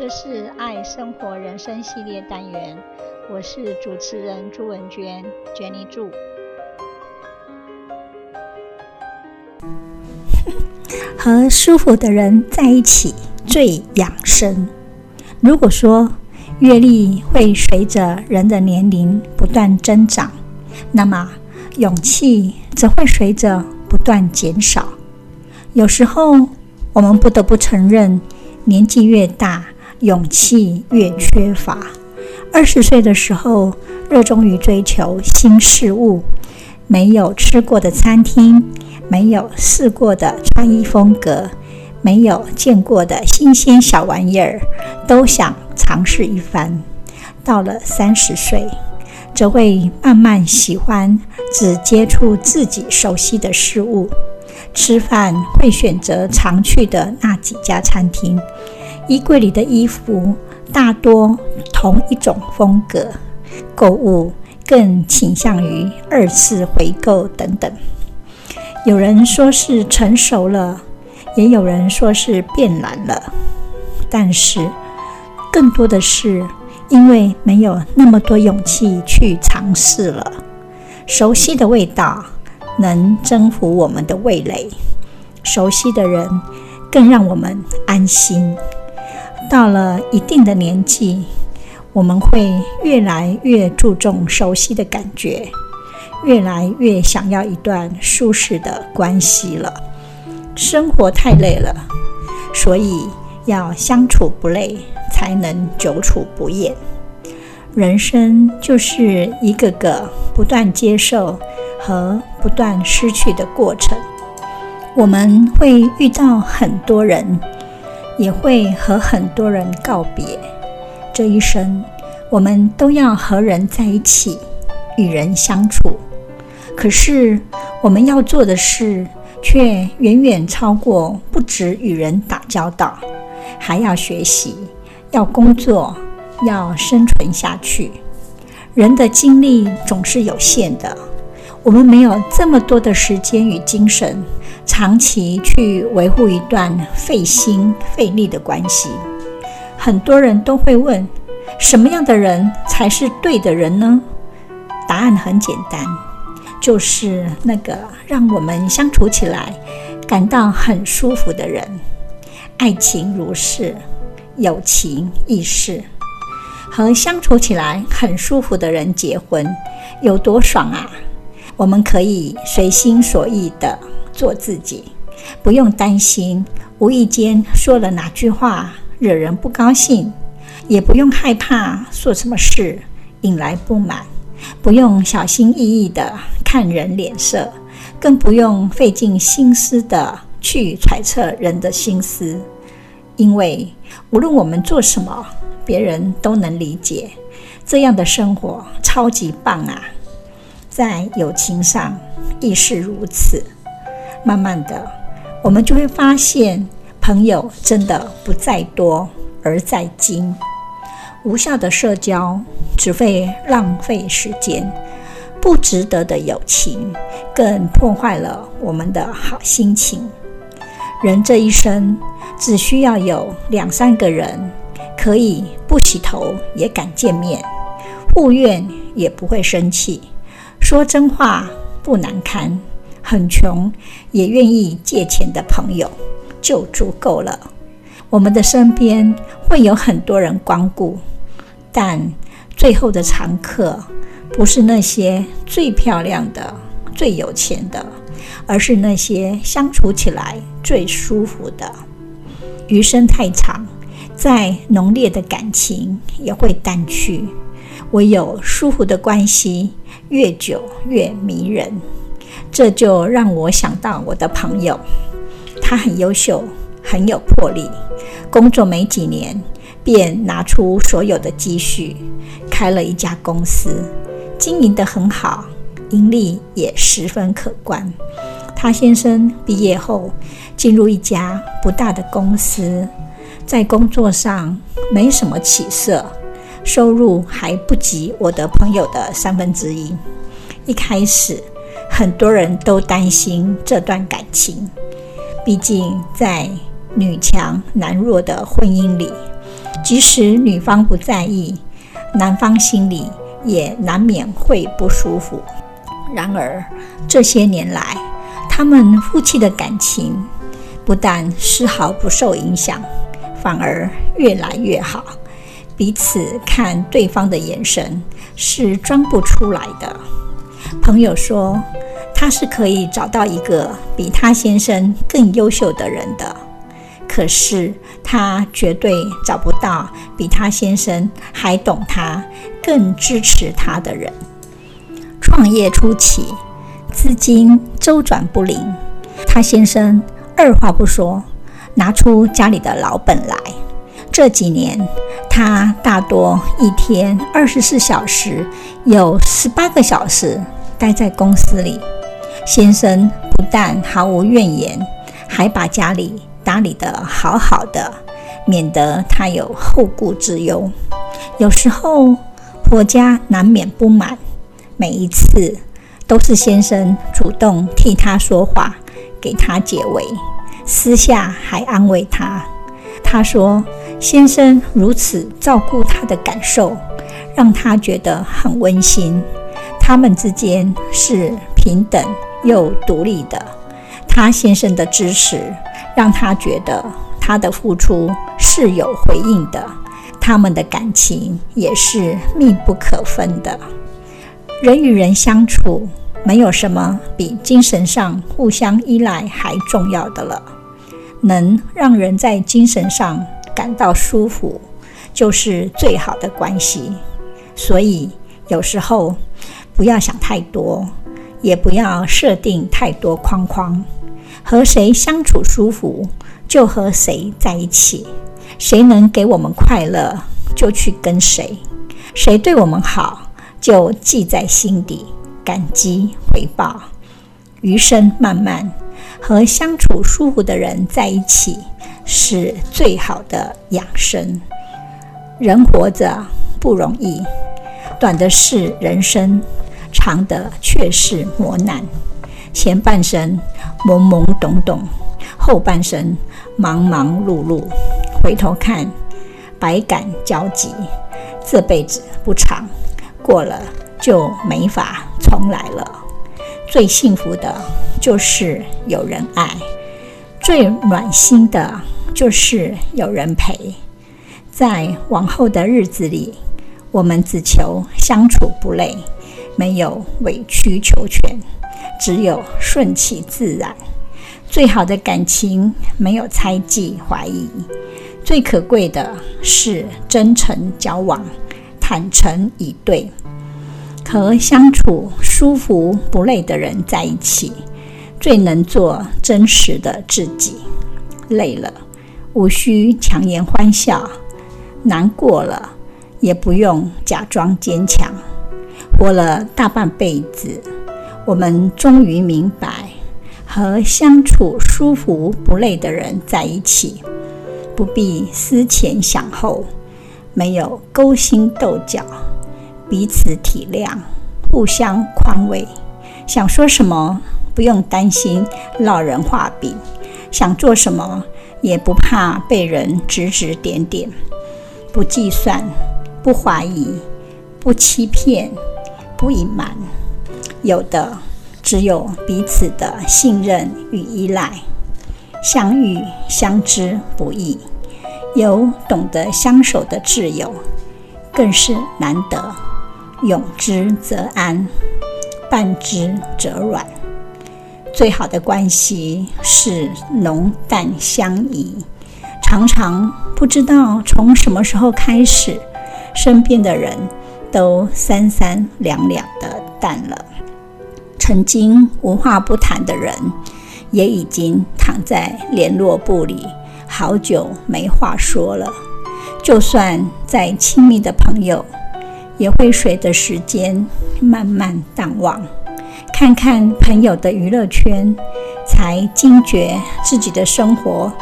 这是爱生活人生系列单元，我是主持人朱文娟，Jenny 祝。和舒服的人在一起最养生。如果说阅历会随着人的年龄不断增长，那么勇气则会随着不断减少。有时候，我们不得不承认，年纪越大，勇气越缺乏。二十岁的时候，热衷于追求新事物，没有吃过的餐厅，没有试过的穿衣风格，没有见过的新鲜小玩意儿，都想尝试一番。到了三十岁，则会慢慢喜欢只接触自己熟悉的事物，吃饭会选择常去的那几家餐厅。衣柜里的衣服大多同一种风格，购物更倾向于二次回购等等。有人说是成熟了，也有人说是变懒了，但是更多的是因为没有那么多勇气去尝试了。熟悉的味道能征服我们的味蕾，熟悉的人更让我们安心。到了一定的年纪，我们会越来越注重熟悉的感觉，越来越想要一段舒适的关系了。生活太累了，所以要相处不累，才能久处不厌。人生就是一个个不断接受和不断失去的过程。我们会遇到很多人。也会和很多人告别。这一生，我们都要和人在一起，与人相处。可是，我们要做的事却远远超过不止与人打交道，还要学习，要工作，要生存下去。人的精力总是有限的，我们没有这么多的时间与精神。长期去维护一段费心费力的关系，很多人都会问：什么样的人才是对的人呢？答案很简单，就是那个让我们相处起来感到很舒服的人。爱情如是，友情亦是。和相处起来很舒服的人结婚，有多爽啊！我们可以随心所欲的。做自己，不用担心无意间说了哪句话惹人不高兴，也不用害怕做什么事引来不满，不用小心翼翼地看人脸色，更不用费尽心思地去揣测人的心思，因为无论我们做什么，别人都能理解。这样的生活超级棒啊！在友情上亦是如此。慢慢的，我们就会发现，朋友真的不在多，而在精。无效的社交只会浪费时间，不值得的友情更破坏了我们的好心情。人这一生只需要有两三个人，可以不洗头也敢见面，互怨也不会生气，说真话不难堪。很穷也愿意借钱的朋友就足够了。我们的身边会有很多人光顾，但最后的常客不是那些最漂亮的、最有钱的，而是那些相处起来最舒服的。余生太长，再浓烈的感情也会淡去，唯有舒服的关系越久越迷人。这就让我想到我的朋友，他很优秀，很有魄力，工作没几年便拿出所有的积蓄，开了一家公司，经营得很好，盈利也十分可观。他先生毕业后进入一家不大的公司，在工作上没什么起色，收入还不及我的朋友的三分之一。一开始。很多人都担心这段感情，毕竟在女强男弱的婚姻里，即使女方不在意，男方心里也难免会不舒服。然而这些年来，他们夫妻的感情不但丝毫不受影响，反而越来越好。彼此看对方的眼神是装不出来的。朋友说，他是可以找到一个比他先生更优秀的人的，可是他绝对找不到比他先生还懂他、更支持他的人。创业初期，资金周转不灵，他先生二话不说，拿出家里的老本来。这几年，他大多一天二十四小时，有十八个小时待在公司里。先生不但毫无怨言，还把家里打理得好好的，免得他有后顾之忧。有时候婆家难免不满，每一次都是先生主动替他说话，给他解围，私下还安慰他。他说：“先生如此照顾他的感受，让他觉得很温馨。他们之间是平等又独立的。他先生的支持，让他觉得他的付出是有回应的。他们的感情也是密不可分的。人与人相处，没有什么比精神上互相依赖还重要的了。”能让人在精神上感到舒服，就是最好的关系。所以有时候不要想太多，也不要设定太多框框。和谁相处舒服，就和谁在一起。谁能给我们快乐，就去跟谁。谁对我们好，就记在心底，感激回报。余生漫漫。和相处舒服的人在一起是最好的养生。人活着不容易，短的是人生，长的却是磨难。前半生懵懵懂懂，后半生忙忙碌碌。回头看，百感交集。这辈子不长，过了就没法重来了。最幸福的，就是有人爱；最暖心的，就是有人陪。在往后的日子里，我们只求相处不累，没有委曲求全，只有顺其自然。最好的感情，没有猜忌怀疑。最可贵的是真诚交往，坦诚以对。和相处舒服不累的人在一起，最能做真实的自己。累了，无需强颜欢笑；难过了，也不用假装坚强。活了大半辈子，我们终于明白，和相处舒服不累的人在一起，不必思前想后，没有勾心斗角。彼此体谅，互相宽慰，想说什么不用担心落人话柄，想做什么也不怕被人指指点点，不计算，不怀疑，不欺骗，不隐瞒，有的只有彼此的信任与依赖。相遇相知不易，有懂得相守的挚友，更是难得。拥之则安，伴之则软。最好的关系是浓淡相宜。常常不知道从什么时候开始，身边的人都三三两两的淡了。曾经无话不谈的人，也已经躺在联络簿里，好久没话说了。就算再亲密的朋友，也会随着时间慢慢淡忘，看看朋友的娱乐圈，才惊觉自己的生活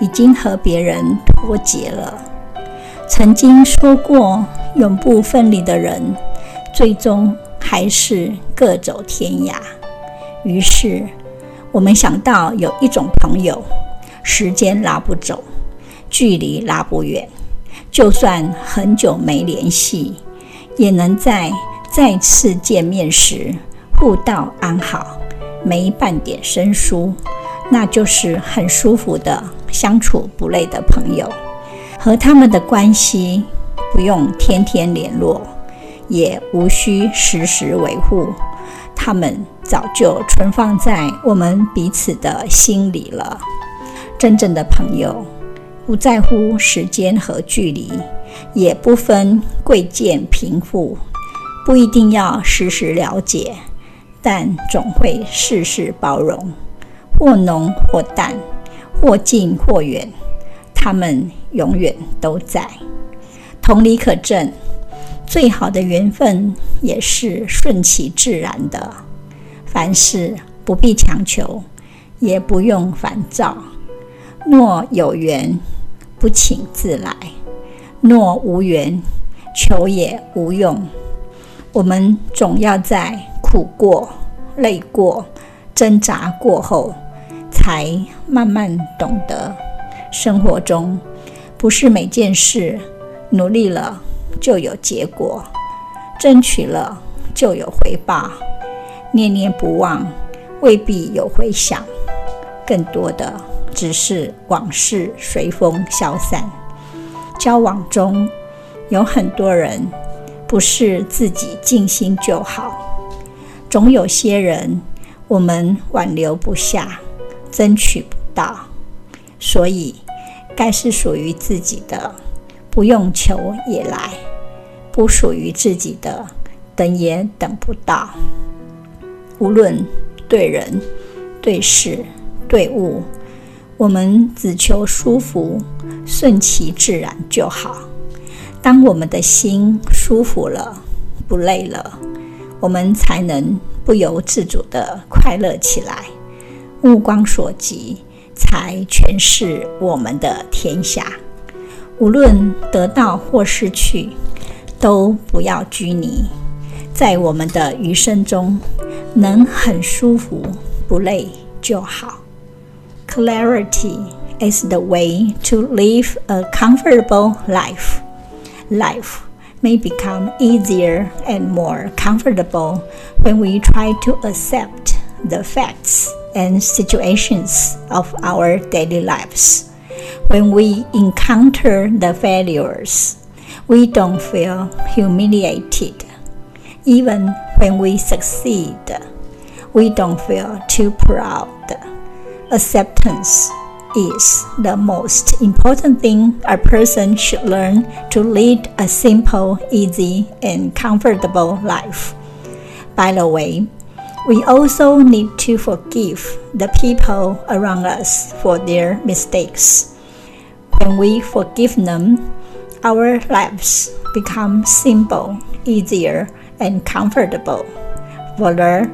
已经和别人脱节了。曾经说过永不分离的人，最终还是各走天涯。于是，我们想到有一种朋友，时间拉不走，距离拉不远。就算很久没联系，也能在再次见面时互道安好，没半点生疏，那就是很舒服的相处不累的朋友。和他们的关系不用天天联络，也无需时时维护，他们早就存放在我们彼此的心里了。真正的朋友，不在乎时间和距离，也不分贵贱贫富，不一定要时时了解，但总会事事包容，或浓或淡，或近或远，他们永远都在。同理可证，最好的缘分也是顺其自然的，凡事不必强求，也不用烦躁。若有缘，不请自来；若无缘，求也无用。我们总要在苦过、累过、挣扎过后，才慢慢懂得，生活中不是每件事努力了就有结果，争取了就有回报，念念不忘未必有回响，更多的。只是往事随风消散。交往中有很多人，不是自己尽心就好，总有些人我们挽留不下，争取不到，所以该是属于自己的，不用求也来；不属于自己的，等也等不到。无论对人、对事、对物。我们只求舒服，顺其自然就好。当我们的心舒服了，不累了，我们才能不由自主地快乐起来。目光所及，才全是我们的天下。无论得到或失去，都不要拘泥。在我们的余生中，能很舒服，不累就好。Clarity is the way to live a comfortable life. Life may become easier and more comfortable when we try to accept the facts and situations of our daily lives. When we encounter the failures, we don't feel humiliated. Even when we succeed, we don't feel too proud. Acceptance is the most important thing a person should learn to lead a simple, easy, and comfortable life. By the way, we also need to forgive the people around us for their mistakes. When we forgive them, our lives become simple, easier, and comfortable. Further,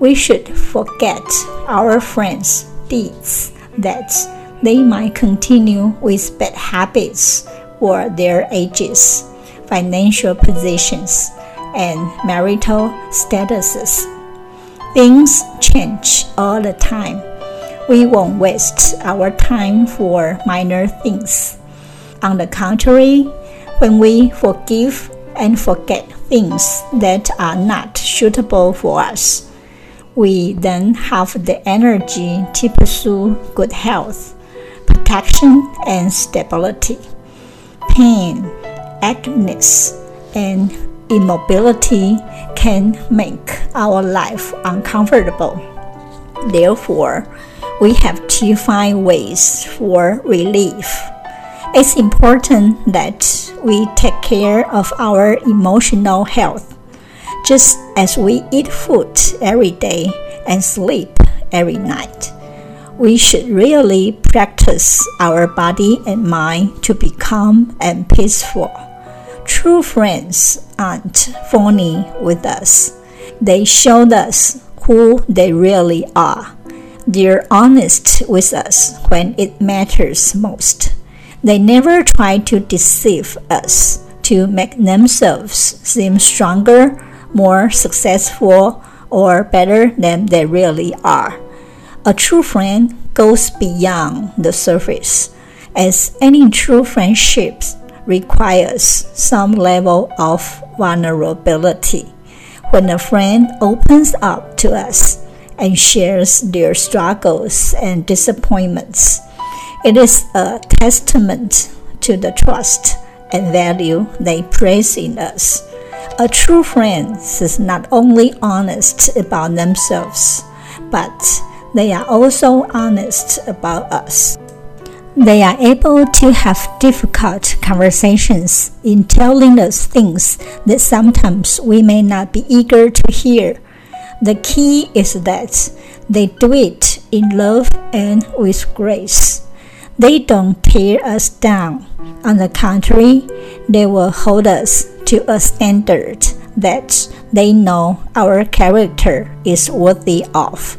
we should forget our friends deeds that they might continue with bad habits or their ages, financial positions, and marital statuses. Things change all the time. We won't waste our time for minor things. On the contrary, when we forgive and forget things that are not suitable for us, we then have the energy to pursue good health, protection, and stability. Pain, acness, and immobility can make our life uncomfortable. Therefore, we have to find ways for relief. It's important that we take care of our emotional health just as we eat food every day and sleep every night. We should really practice our body and mind to be calm and peaceful. True friends aren't with us. They show us who they really are. They're honest with us when it matters most. They never try to deceive us to make themselves seem stronger more successful or better than they really are. A true friend goes beyond the surface, as any true friendships requires some level of vulnerability. When a friend opens up to us and shares their struggles and disappointments, it is a testament to the trust and value they place in us. A true friend is not only honest about themselves, but they are also honest about us. They are able to have difficult conversations in telling us things that sometimes we may not be eager to hear. The key is that they do it in love and with grace. They don't tear us down. On the contrary, they will hold us to a standard that they know our character is worthy of.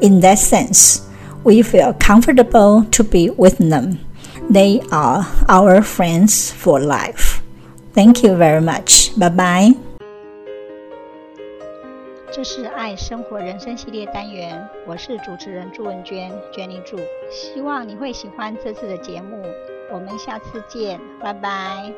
In that sense, we feel comfortable to be with them. They are our friends for life. Thank you very much. Bye bye. 这是爱生活人生系列单元，我是主持人朱文娟，Jenny 朱。希望你会喜欢这次的节目，我们下次见，拜拜。